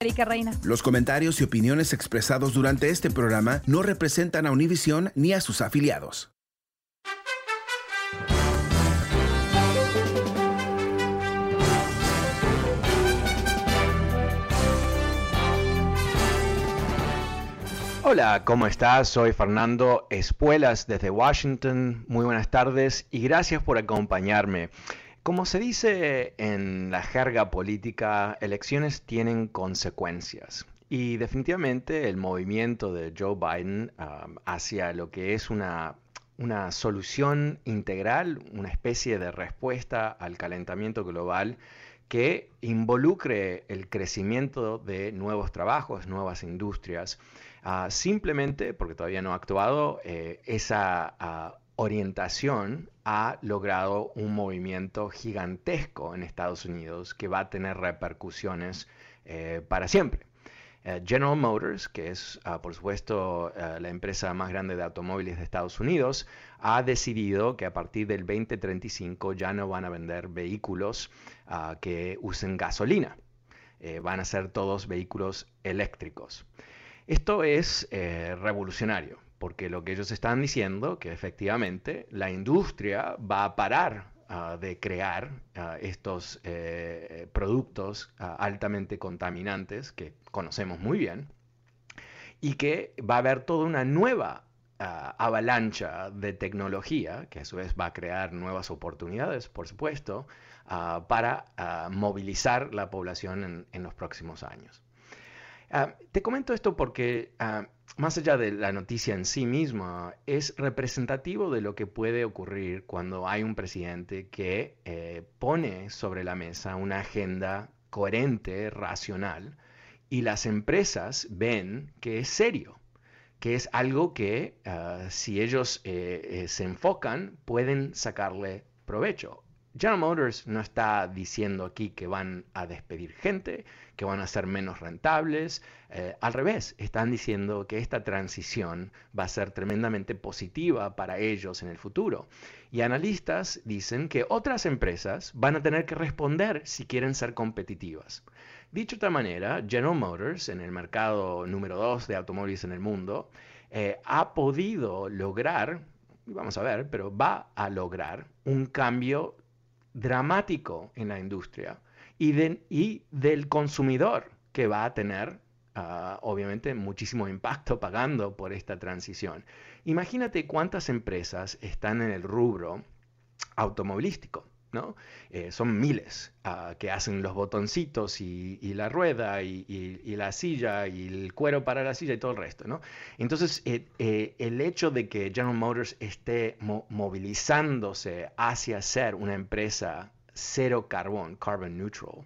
Erika Reina. Los comentarios y opiniones expresados durante este programa no representan a Univision ni a sus afiliados. Hola, ¿cómo estás? Soy Fernando Espuelas desde Washington. Muy buenas tardes y gracias por acompañarme. Como se dice en la jerga política, elecciones tienen consecuencias. Y definitivamente el movimiento de Joe Biden um, hacia lo que es una, una solución integral, una especie de respuesta al calentamiento global que involucre el crecimiento de nuevos trabajos, nuevas industrias, uh, simplemente porque todavía no ha actuado eh, esa uh, orientación ha logrado un movimiento gigantesco en Estados Unidos que va a tener repercusiones eh, para siempre. Eh, General Motors, que es ah, por supuesto eh, la empresa más grande de automóviles de Estados Unidos, ha decidido que a partir del 2035 ya no van a vender vehículos ah, que usen gasolina. van a ser todos vehículos eléctricos. Esto es revolucionario porque lo que ellos están diciendo, que efectivamente la industria va a parar ah, de crear ah, estos eh, productos ah, altamente contaminantes que conocemos muy bien, y que va a haber toda una nueva avalancha de tecnología, que a su vez va a crear nuevas oportunidades, por supuesto, para movilizar la población en, los próximos años. Te comento esto porque más allá de la noticia en sí misma, es representativo de lo que puede ocurrir cuando hay un presidente que eh, pone sobre la mesa una agenda coherente, racional, y las empresas ven que es serio, que es algo que ah, si ellos eh, eh, se enfocan pueden sacarle provecho. General Motors no está diciendo aquí que van a despedir gente, que van a ser menos rentables. Eh, al revés, están diciendo que esta transición va a ser tremendamente positiva para ellos en el futuro. Y analistas dicen que otras empresas van a tener que responder si quieren ser competitivas. Dicho de otra manera, General Motors, en el mercado número 2 de automóviles en el mundo, eh, ha podido lograr, vamos a ver, pero va a lograr un cambio dramático en la industria y, y del consumidor que va a tener ah, obviamente muchísimo impacto pagando por esta transición. Imagínate cuántas empresas están en el rubro automovilístico. ¿no? Eh, son miles ah, que hacen los botoncitos y, la rueda y, la silla y el cuero para la silla y todo el resto. ¿no? Entonces, eh, eh, el hecho de que General Motors esté movilizándose hacia ser una empresa cero carbón, carbon neutral,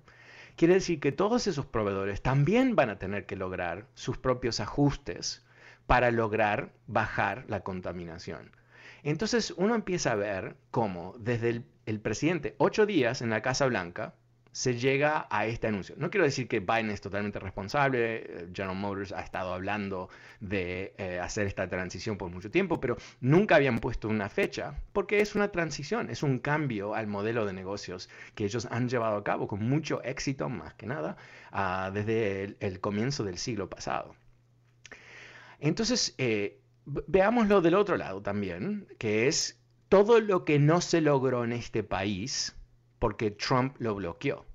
quiere decir que todos esos proveedores también van a tener que lograr sus propios ajustes para lograr bajar la contaminación. Entonces uno empieza a ver cómo desde el, presidente, ocho días en la Casa Blanca, se llega a este anuncio. No quiero decir que Biden es totalmente responsable, eh, General Motors ha estado hablando de eh, hacer esta transición por mucho tiempo, pero nunca habían puesto una fecha porque es una transición, es un cambio al modelo de negocios que ellos han llevado a cabo con mucho éxito, más que nada, ah, desde el, comienzo del siglo pasado. Entonces, eh, veámoslo del otro lado también, que es todo lo que no se logró en este país porque Trump lo bloqueó.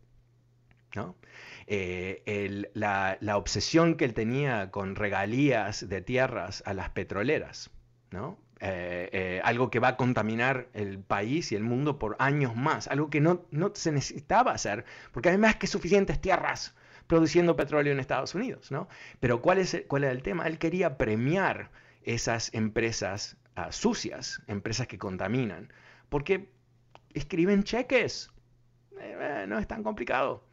Eh, la, obsesión que él tenía con regalías de tierras a las petroleras. Eh, eh, algo que va a contaminar el país y el mundo por años más, algo que no, se necesitaba hacer, porque hay más que suficientes tierras produciendo petróleo en Estados Unidos, ¿no? Pero ¿cuál, es, era el tema? Él quería premiar esas empresas ah, sucias, empresas que contaminan, porque escriben cheques, no es tan complicado.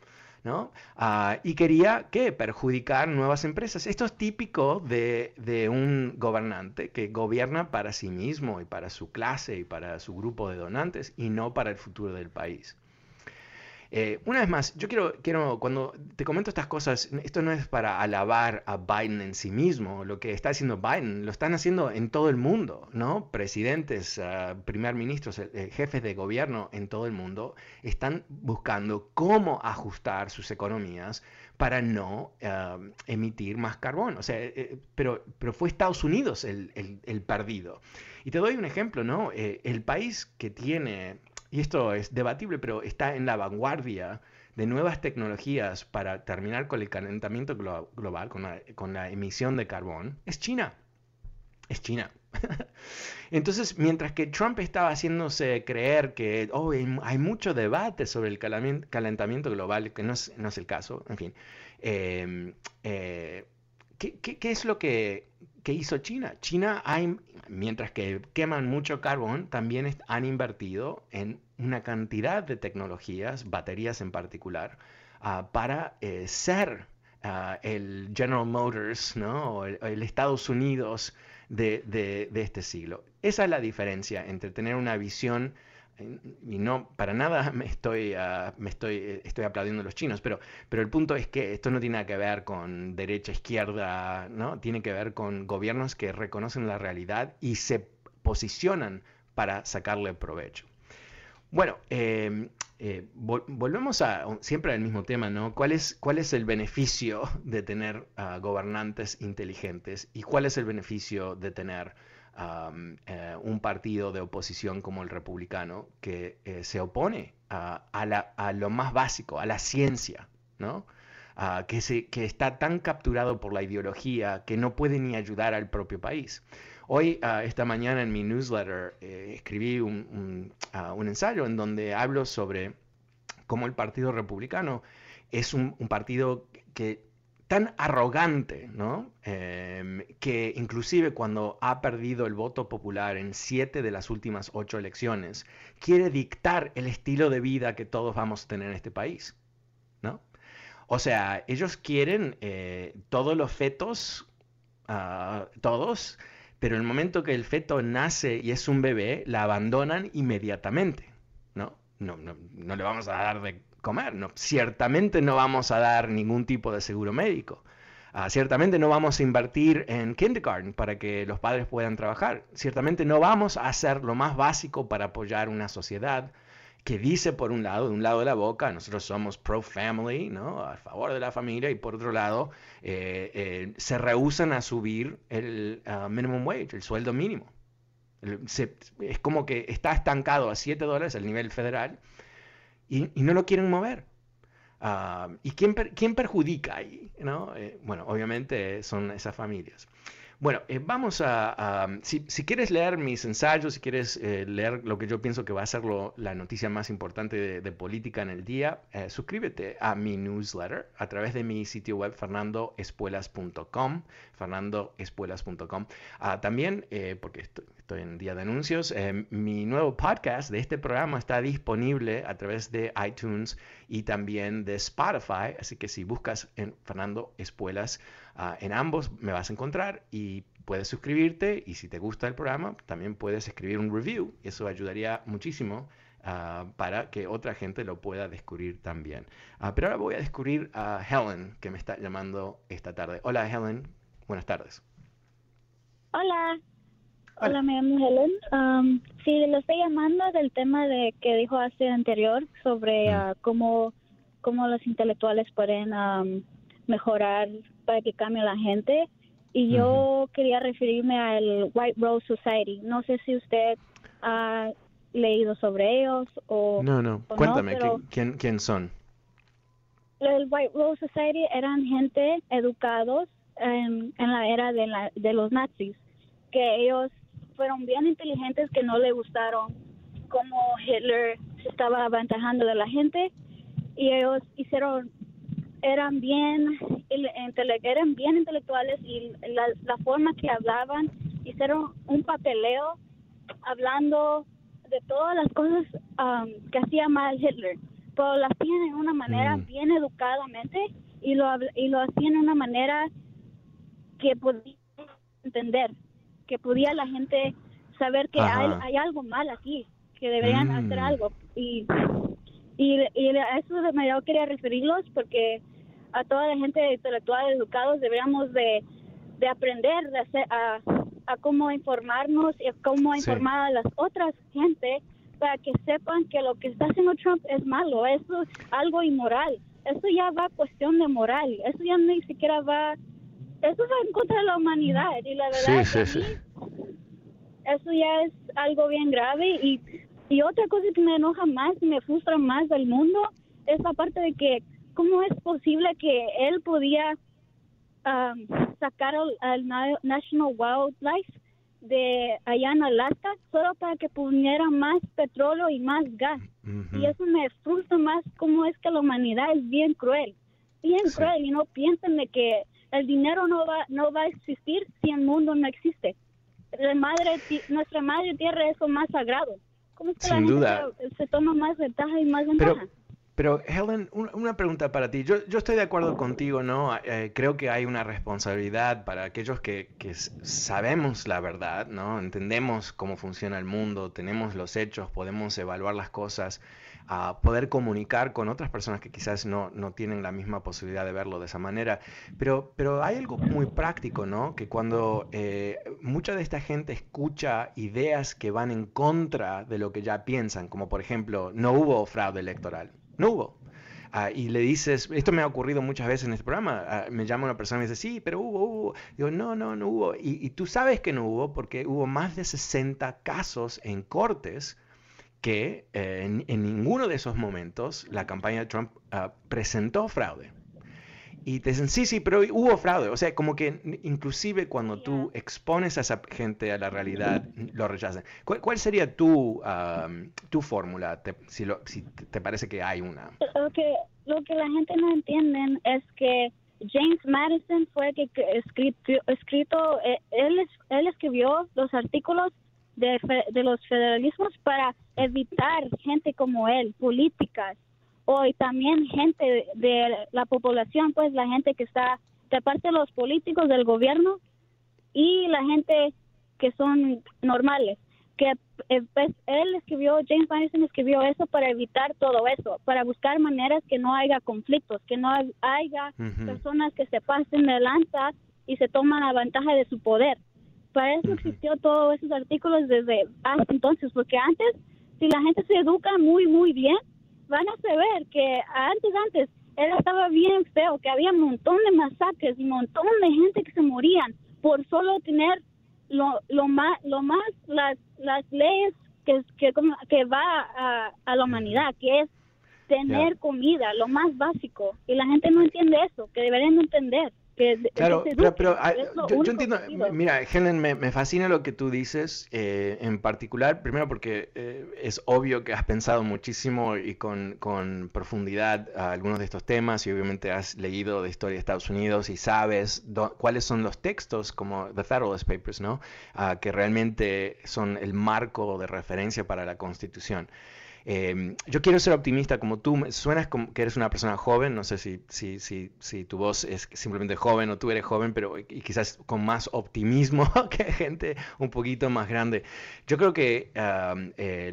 ¿no? Ah, y quería ¿qué? perjudicar nuevas empresas. Esto es típico de, un gobernante que gobierna para sí mismo y para su clase y para su grupo de donantes y no para el futuro del país. Eh, una vez más, yo quiero, quiero, cuando te comento estas cosas, esto no es para alabar a Biden en sí mismo, lo que está haciendo Biden, lo están haciendo en todo el mundo, ¿no? Presidentes, uh, primer ministros, eh, jefes de gobierno en todo el mundo están buscando cómo ajustar sus economías para no emitir más carbón. O sea, pero, pero fue Estados Unidos el, el perdido. Y te doy un ejemplo, ¿no? el país que tiene y esto es debatible, pero está en la vanguardia de nuevas tecnologías para terminar con el calentamiento global, con la, emisión de carbón, es China. Es China. Entonces, mientras que Trump estaba haciéndose creer que oh, hay mucho debate sobre el calentamiento global, que no es, el caso, en fin, em, eh, ¿qué, es lo que, hizo China? China, mientras que queman mucho carbón, también han invertido en una cantidad de tecnologías, baterías en particular, ah, para eh, ser ah, el General Motors, ¿no? o el, Estados Unidos de, este siglo. Esa es la diferencia entre tener una visión y no para nada me estoy ah, me estoy eh, estoy aplaudiendo a los chinos pero pero el punto es que esto no tiene nada que ver con derecha izquierda no tiene que ver con gobiernos que reconocen la realidad y se posicionan para sacarle provecho bueno, em, eh, volvemos a siempre al mismo tema, ¿no? ¿Cuál es, cuál es el beneficio de tener ah, gobernantes inteligentes y cuál es el beneficio de tener eh, un partido de oposición como el republicano que eh, se opone a, lo más básico, a la ciencia, ¿no? Que está tan capturado por la ideología que no puede ni ayudar al propio país. Hoy, ah, esta mañana en mi newsletter, eh, escribí ah, un, ensayo en donde hablo sobre cómo el Partido Republicano es un, partido que tan arrogante, ¿no? Em, que inclusive cuando ha perdido el voto popular en siete de las últimas ocho elecciones, quiere dictar el estilo de vida que todos vamos a tener en este país, ¿no? O sea, ellos quieren eh, todos los fetos, ah, todos, pero el momento que el feto nace y es un bebé, la abandonan inmediatamente, ¿no? No, no, no le vamos a dar de comer, no, ciertamente no vamos a dar ningún tipo de seguro médico. Ah, ciertamente no vamos a invertir en kindergarten para que los padres puedan trabajar. Ciertamente no vamos a hacer lo más básico para apoyar una sociedad que dice por un lado, de un lado de la boca, nosotros somos pro-family, ¿no? A favor de la familia, y por otro lado, eh, eh, se rehusan a subir el uh, minimum wage, el sueldo mínimo. es como que está estancado a 7 dólares al nivel federal y, no lo quieren mover. Ah, ¿Y quién, quién, perjudica ahí? ¿no? Eh, bueno, obviamente son esas familias. Bueno, eh, vamos a, si, quieres leer mis ensayos, si quieres eh, leer lo que yo pienso que va a ser la noticia más importante de, política en el día, eh, suscríbete a mi newsletter a través de mi sitio web fernandoespuelas.com, fernandoespuelas.com. Ah, también, porque estoy, estoy, en día de anuncios, mi nuevo podcast de este programa está disponible a través de iTunes y también de Spotify, así que si buscas en Fernando Espuelas, Ah, en ambos me vas a encontrar y puedes suscribirte y si te gusta el programa también puedes escribir un review. Eso ayudaría muchísimo ah, para que otra gente lo pueda descubrir también. Ah, pero ahora voy a descubrir a Helen que me está llamando esta tarde. Hola Helen, buenas tardes. Hola. Hola, me llamo Helen. Um, sí, lo estoy llamando del tema de que dijo hace anterior sobre mm. cómo, cómo los intelectuales pueden um, mejorar para que cambie la gente. Y yo quería referirme al White Rose Society. No sé si usted ha leído sobre ellos o... No, no. Cuéntame, ¿quién, ¿quién son? el White Rose Society eran gente educados en, en la era de, la, de los nazis, que ellos fueron bien inteligentes, que no le gustaron cómo Hitler se estaba aventajando de la gente. Y ellos hicieron eran bien eran bien intelectuales y la, la forma que hablaban hicieron un papeleo hablando de todas las cosas um, que hacía mal Hitler. Pero lo hacían de una manera Mm. bien educadamente y lo y lo hacían de una manera que podía entender que podía la gente saber que hay, hay algo mal aquí que deberían Mm. hacer algo y y, y a eso me yo quería referirlos porque a toda la gente intelectual educados deberíamos de, de aprender de hacer, a, a cómo informarnos y a cómo Sí. informar a las otras gente para que sepan que lo que está haciendo Trump es malo, eso es algo inmoral, eso ya va a cuestión de moral, eso ya ni siquiera va, eso va en contra de la humanidad y la verdad Sí, sí, sí. eso ya es algo bien grave y, y otra cosa que me enoja más y me frustra más del mundo es la parte de que cómo es posible que él podía um, sacar al, al Na- National Wildlife de allá en Alaska solo para que pusiera más petróleo y más gas y eso me frustra más cómo es que la humanidad es bien cruel bien Sí. cruel y no piensen de que el dinero no va no va a existir si el mundo no existe la madre nuestra madre tierra es lo más sagrado cómo es que la Sin duda. se, se toma más ventaja y más Pero, ventaja pero Helen, un- una pregunta para ti. Yo, yo estoy de acuerdo contigo, ¿no? Eh, creo que hay una responsabilidad para aquellos que, que sabemos la verdad, ¿no? Entendemos cómo funciona el mundo, tenemos los hechos, podemos evaluar las cosas, a poder comunicar con otras personas que quizás no, no tienen la misma posibilidad de verlo de esa manera. Pero, pero hay algo muy práctico, ¿no? Que cuando eh, mucha de esta gente escucha ideas que van en contra de lo que ya piensan, como por ejemplo, no hubo fraude electoral, no hubo. Ah, y le dices, esto me ha ocurrido muchas veces en este programa, ah, me llama una persona y me dice, sí, pero hubo, hubo. Digo, no, no, no hubo. Y, y tú sabes que no hubo porque hubo más de 60 casos en cortes que eh, en, en ninguno de esos momentos la campaña de Trump ah, presentó fraude. Y te dicen, sí, sí, pero hubo fraude. O sea, como que inclusive cuando tú expones a esa gente a la realidad, lo rechazan. ¿Cuál, cuál sería tu, tu fórmula, te- si, lo- si te parece que hay una? lo que lo que la gente no entienden es que James Madison fue el que escribió, escrito eh, él él escribió los artículos de, de los federalismos para evitar gente como él políticas o y también gente de, la población pues la gente que está de parte de los políticos del gobierno y la gente que son normales que eh, pues, él escribió, James Madison escribió eso para evitar todo eso, para buscar maneras que no haya conflictos, que no haya personas que se pasen de lanza y se toman la ventaja de su poder. Para eso existió todos esos artículos desde hasta entonces, porque antes, si la gente se educa muy, muy bien, van a saber que antes, antes, él estaba bien feo, que había un montón de masacres y un montón de gente que se morían por solo tener lo, lo más, lo más las, las leyes que, que, que va a, a la humanidad, que es tener comida, lo más básico. Y la gente no entiende eso, que deberían entender. Que, Claro, pero, yo, entiendo, mira, Helen, me, me fascina lo que tú dices, eh, en particular, primero porque eh, es obvio que has pensado muchísimo y con, con profundidad a algunos de estos temas y obviamente has leído de historia de Estados Unidos y sabes do- cuáles son los textos como The Federalist Papers, ¿no? Ah, que realmente son el marco de referencia para la Constitución. Eh, yo quiero ser optimista como tú, suenas como que eres una persona joven, no sé si, si, si, si tu voz es simplemente joven o tú eres joven, pero y quizás con más optimismo que gente un poquito más grande. Yo creo que eh,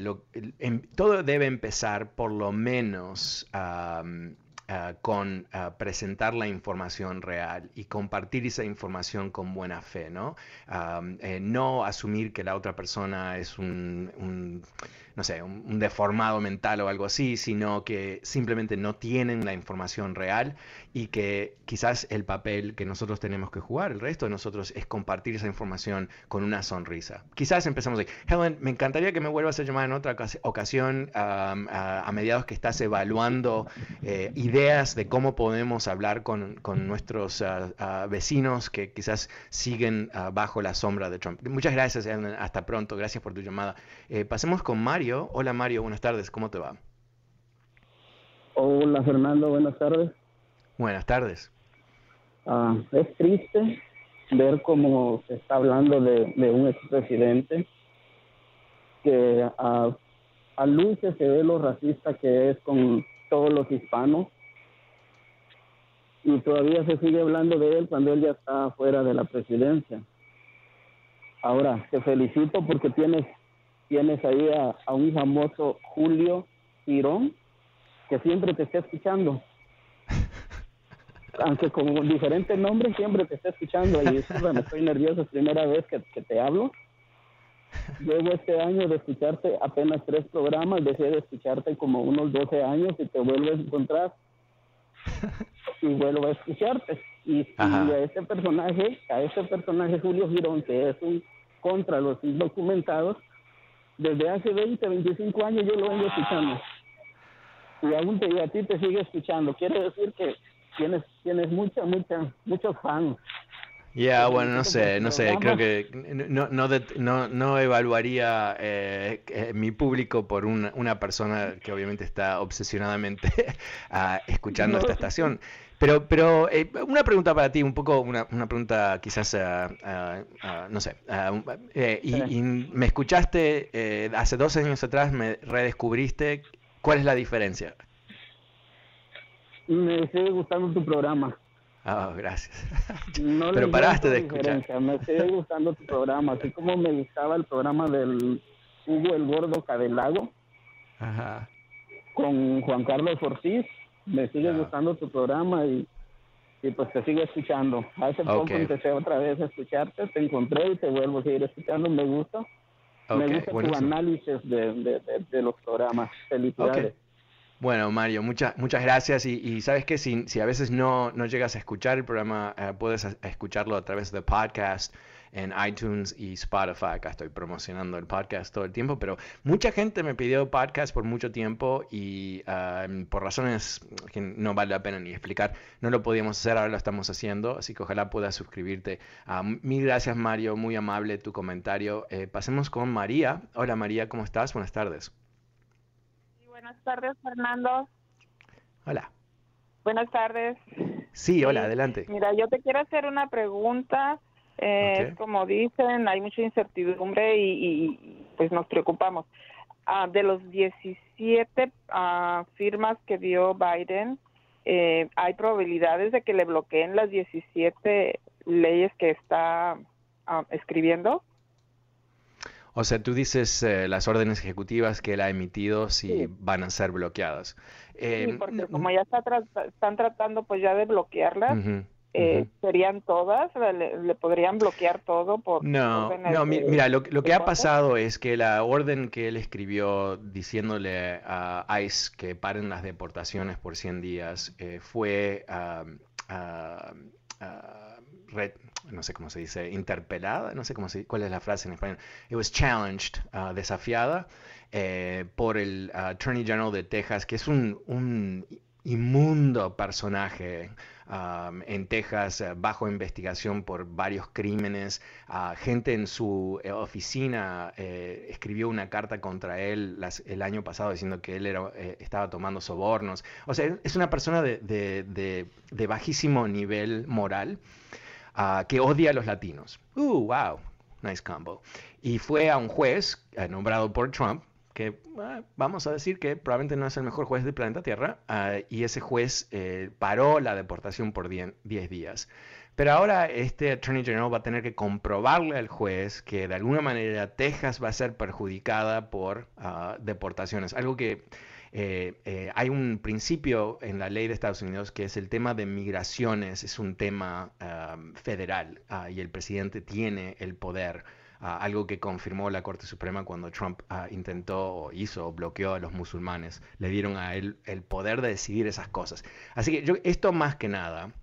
em- todo debe empezar por lo menos ah, con ah, presentar la información real y compartir esa información con buena fe, ¿no? Eh, no asumir que la otra persona es un, no sé, un, deformado mental o algo así, sino que simplemente no tienen la información real y que quizás el papel que nosotros tenemos que jugar, el resto de nosotros, es compartir esa información con una sonrisa. Quizás empezamos ahí. Helen, me encantaría que me vuelvas a llamar en otra ocasión a, mediados que estás evaluando eh, ideas de cómo podemos hablar con, nuestros ah, ah, vecinos que quizás siguen ah, bajo la sombra de Trump. Muchas gracias, Helen. Hasta pronto. Gracias por tu llamada. Eh, pasemos con Mario. Hola, Mario. Buenas tardes. ¿Cómo te va? Hola, Fernando. Buenas tardes. Buenas tardes. es triste ver cómo se está hablando de, de un expresidente que a, a luces se ve lo racista que es con todos los hispanos y todavía se sigue hablando de él cuando él ya está fuera de la presidencia. Ahora, te felicito porque tienes, tienes ahí a, un famoso Julio Tirón que siempre te está escuchando. Aunque con diferentes nombres siempre te está escuchando y me estoy nervioso, es primera vez que, que te hablo. Luego este año de escucharte apenas tres programas, dejé de escucharte como unos 12 años y te vuelves a encontrar y vuelvo a escucharte. Y, a este personaje, a este personaje Julio Girón, que es un contra los indocumentados, desde hace 20, 25 años yo lo vengo escuchando. Y aún te, a ti te sigue escuchando. Quiere decir que tienes, tienes mucha, mucha, muchos fans. Ya, bueno, no sé, no sé, creo que no, no, no, no evaluaría eh, eh, mi público por una, una, persona que obviamente está obsesionadamente ah, escuchando esta estación. Pero, pero eh, una pregunta para ti, un poco, una, una pregunta quizás, ah, no sé, y, y, me escuchaste hace dos años atrás, me redescubriste, ¿cuál es la diferencia? Me sigue gustando tu programa. Ah, gracias. Pero paraste de escuchar. Me sigue gustando tu programa, así como me gustaba el programa del Hugo el Gordo Cadelago. Ajá. Con Juan Carlos Ortiz. Me sigue gustando tu programa y, y pues te sigo escuchando. Hace poco empecé otra vez a escucharte, te encontré y te vuelvo a seguir escuchando. Me gusta. me gusta tu análisis de, de, de, los programas. Felicidades. Bueno, Mario, muchas muchas gracias. Y, sabes que si, si, a veces no, no, llegas a escuchar el programa, eh, puedes escucharlo a través de podcast en iTunes y Spotify. Acá estoy promocionando el podcast todo el tiempo, pero mucha gente me pidió podcast por mucho tiempo y por razones que no vale la pena ni explicar, no lo podíamos hacer, ahora lo estamos haciendo, así que ojalá puedas suscribirte. Uh, mil gracias, Mario, muy amable tu comentario. Eh, pasemos con María. Hola, María, ¿cómo estás? Buenas tardes. Buenas tardes, Fernando. Hola. Buenas tardes. Sí, hola, adelante. Mira, yo te quiero hacer una pregunta. Eh, Como dicen, hay mucha incertidumbre y, pues nos preocupamos. Ah, de los 17 ah, firmas que dio Biden, eh, ¿hay probabilidades de que le bloqueen las 17 leyes que está ah, escribiendo? O sea, tú dices eh, las órdenes ejecutivas que él ha emitido si van a ser bloqueadas. sí, eh, porque como ya están tratando pues ya de bloquearlas, eh, ¿serían todas? ¿Le, podrían bloquear todo por No, no mira, lo, que ha pasado es que la orden que él escribió diciéndole a ICE que paren las deportaciones por 100 días fue... Uh, no sé cómo se dice, interpelada, no sé cómo se, cuál es la frase en español. It was challenged, uh, desafiada eh, por el uh, Attorney General de Texas, que es un, inmundo personaje en Texas uh, bajo investigación por varios crímenes. gente en su eh, oficina eh, escribió una carta contra él el año pasado diciendo que él era, estaba tomando sobornos. O sea, es una persona de, bajísimo nivel moral que odia a los latinos. Uh, wow, nice combo. Y fue a un juez eh, nombrado por Trump, que ah, vamos a decir que probablemente no es el mejor juez del planeta Tierra, ah, y ese juez eh, paró la deportación por 10 días. Pero ahora este Attorney General va a tener que comprobarle al juez que de alguna manera Texas va a ser perjudicada por ah, deportaciones, algo que eh, eh, hay un principio en la ley de Estados Unidos que es el tema de migraciones, es un tema federal ah, y el presidente tiene el poder algo que confirmó la Corte Suprema cuando Trump ah, intentó o hizo o bloqueó a los musulmanes. Le dieron a él el poder de decidir esas cosas. Así que yo, esto más que nada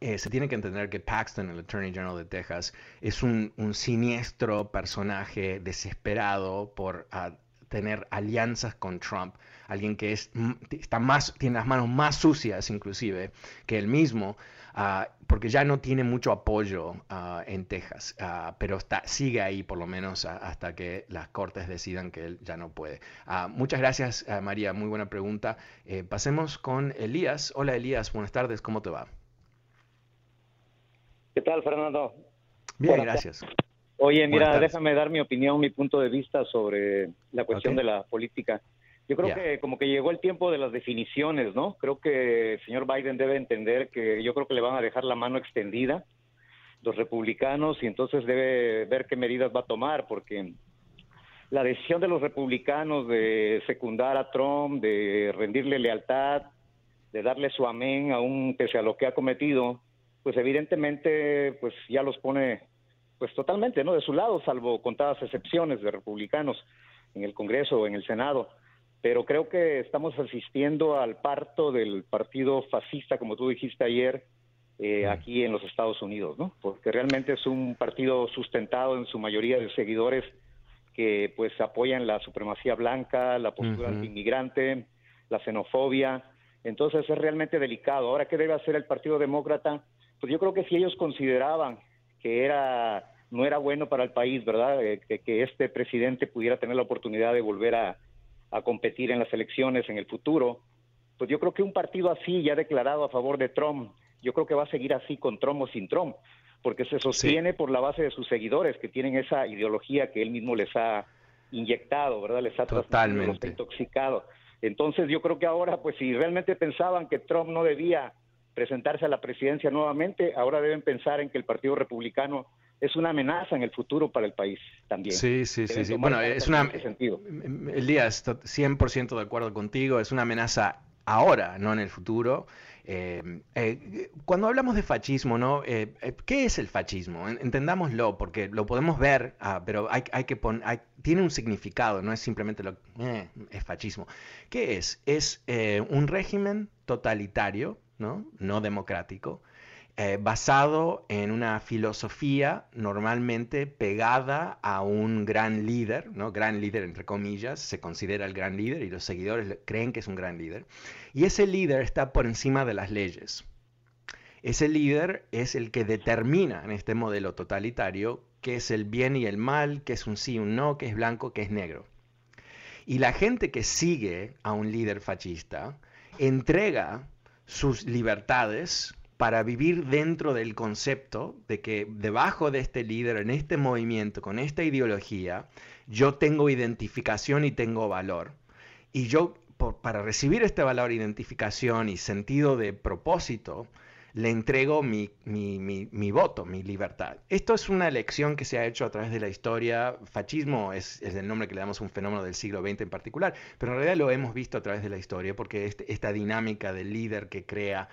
eh, se tiene que entender que Paxton, el Attorney General de Texas, es un, siniestro personaje desesperado por ah, tener alianzas con Trump, alguien que es, está más, tiene las manos más sucias inclusive que él mismo, ah, porque ya no tiene mucho apoyo ah, en Texas, pero está, sigue ahí por lo menos hasta que las cortes decidan que él ya no puede. muchas gracias María, muy buena pregunta. Eh, pasemos con Elías. Hola Elías, buenas tardes, ¿cómo te va? ¿Qué tal, Fernando? Bien, gracias. Oye, mira, déjame dar mi opinión, mi punto de vista sobre la cuestión de la política. Yo creo que como que llegó el tiempo de las definiciones, ¿no? Creo que el señor Biden debe entender que yo creo que le van a dejar la mano extendida los republicanos y entonces debe ver qué medidas va a tomar, porque la decisión de los republicanos de secundar a Trump, de rendirle lealtad, de darle su amén aún pese a lo que ha cometido, pues evidentemente pues ya los pone pues totalmente no de su lado salvo contadas excepciones de republicanos en el Congreso o en el Senado. Pero creo que estamos asistiendo al parto del partido fascista como tú dijiste ayer eh, aquí en los Estados Unidos no porque realmente es un partido sustentado en su mayoría de seguidores que pues apoyan la supremacía blanca la postura anti-inmigrante la xenofobia. Entonces es realmente delicado. Ahora qué debe hacer el Partido Demócrata pues yo creo que si ellos consideraban que era no era bueno para el país, ¿verdad? Eh, que, este presidente pudiera tener la oportunidad de volver a, competir en las elecciones en el futuro, pues yo creo que un partido así ya declarado a favor de Trump, yo creo que va a seguir así con Trump o sin Trump, porque se sostiene por la base de sus seguidores que tienen esa ideología que él mismo les ha inyectado, ¿verdad? Les ha Totalmente. intoxicado. Entonces yo creo que ahora, pues si realmente pensaban que Trump no debía presentarse a la presidencia nuevamente, ahora deben pensar en que el Partido Republicano es una amenaza en el futuro para el país también. Sí, sí, sí, sí. Bueno, es una... Sentido. Elías, 100% de acuerdo contigo, es una amenaza ahora, no en el futuro. Eh, eh, cuando hablamos de fascismo, ¿no? Eh, ¿Qué es el fascismo? Entendámoslo, porque lo podemos ver, ah, pero hay, hay que poner, tiene un significado, no es simplemente lo es fascismo. ¿Qué es? Es un régimen totalitario ¿no? democrático, eh, basado en una filosofía normalmente pegada a un gran líder, ¿no? gran líder entre comillas, se considera el gran líder y los seguidores creen que es un gran líder, y ese líder está por encima de las leyes. Ese líder es el que determina en este modelo totalitario qué es el bien y el mal, qué es un sí, un no, qué es blanco, qué es negro. Y la gente que sigue a un líder fascista entrega sus libertades para vivir dentro del concepto de que debajo de este líder, en este movimiento, con esta ideología, yo tengo identificación y tengo valor. Y yo, para recibir este valor, identificación y sentido de propósito, le entrego mi, mi, voto, mi libertad. Esto es una elección que se ha hecho a través de la historia. Fascismo es, el nombre que le damos a un fenómeno del siglo XX en particular, pero en realidad lo hemos visto a través de la historia porque este, esta dinámica del líder que crea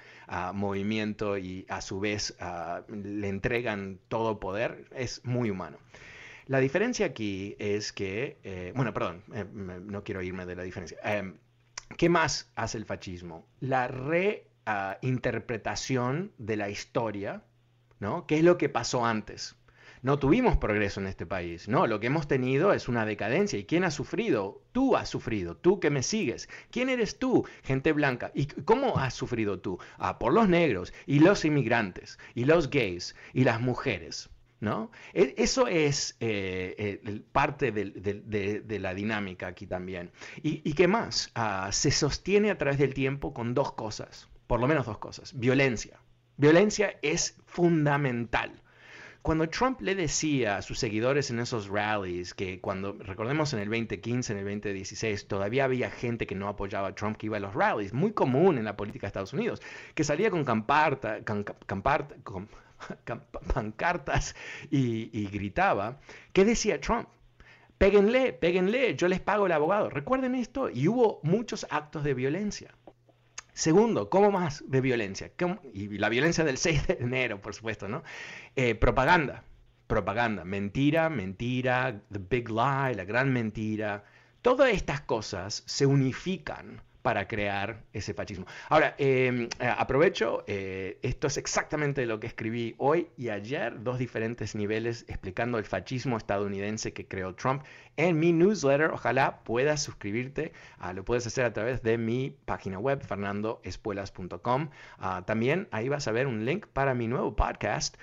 movimiento y a su vez le entregan todo poder es muy humano. La diferencia aquí es que, eh, bueno, perdón, eh, no quiero irme de la diferencia. Eh, ¿Qué más hace el fascismo? La re interpretación de la historia, ¿no? ¿Qué es lo que pasó antes? No tuvimos progreso en este país, no, lo que hemos tenido es una decadencia. ¿Y quién ha sufrido? Tú has sufrido, tú que me sigues. ¿Quién eres tú? Gente blanca. ¿Y cómo has sufrido tú? Ah, por los negros y los inmigrantes y los gays y las mujeres. ¿No? E, eso es eh, eh, parte de, la dinámica aquí también. ¿Y, qué más? Ah, se sostiene a través del tiempo con dos cosas por lo menos dos cosas. Violencia. Violencia es fundamental. Cuando Trump le decía a sus seguidores en esos rallies que cuando, recordemos en el 2015, en el 2016, todavía había gente que no apoyaba a Trump que iba a los rallies, muy común en la política de Estados Unidos, que salía con, camparta, con, pancartas y, gritaba, ¿qué decía Trump? Péguenle, péguenle, yo les pago el abogado. Recuerden esto, y hubo muchos actos de violencia. Segundo, ¿cómo más de violencia? Y la violencia del 6 de enero, por supuesto, ¿no? Eh, propaganda. propaganda, mentira, mentira, the big lie, la gran mentira. Todas estas cosas se unifican para crear ese fascismo. Ahora, em, eh, aprovecho, eh, esto es exactamente lo que escribí hoy y ayer, dos diferentes niveles explicando el fascismo estadounidense que creó Trump en mi newsletter. Ojalá puedas suscribirte, ah, lo puedes hacer a través de mi página web, fernandoespuelas.com. Ah, también ahí vas a ver un link para mi nuevo podcast.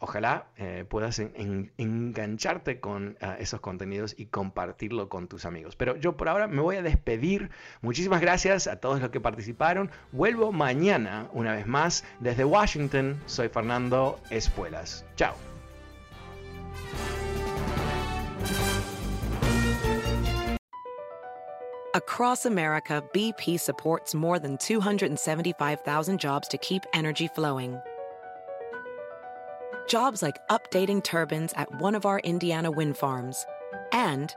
ojalá eh, puedas engancharte con ah, esos contenidos y compartirlo con tus amigos. Pero yo por ahora me voy a despedir. Muchísimas gracias a todos los que participaron. Vuelvo mañana una vez más desde Washington. Soy Fernando Espuelas. Chao. Across America, BP supports more than 275,000 jobs to keep energy flowing. Jobs like updating turbines at one of our Indiana wind farms and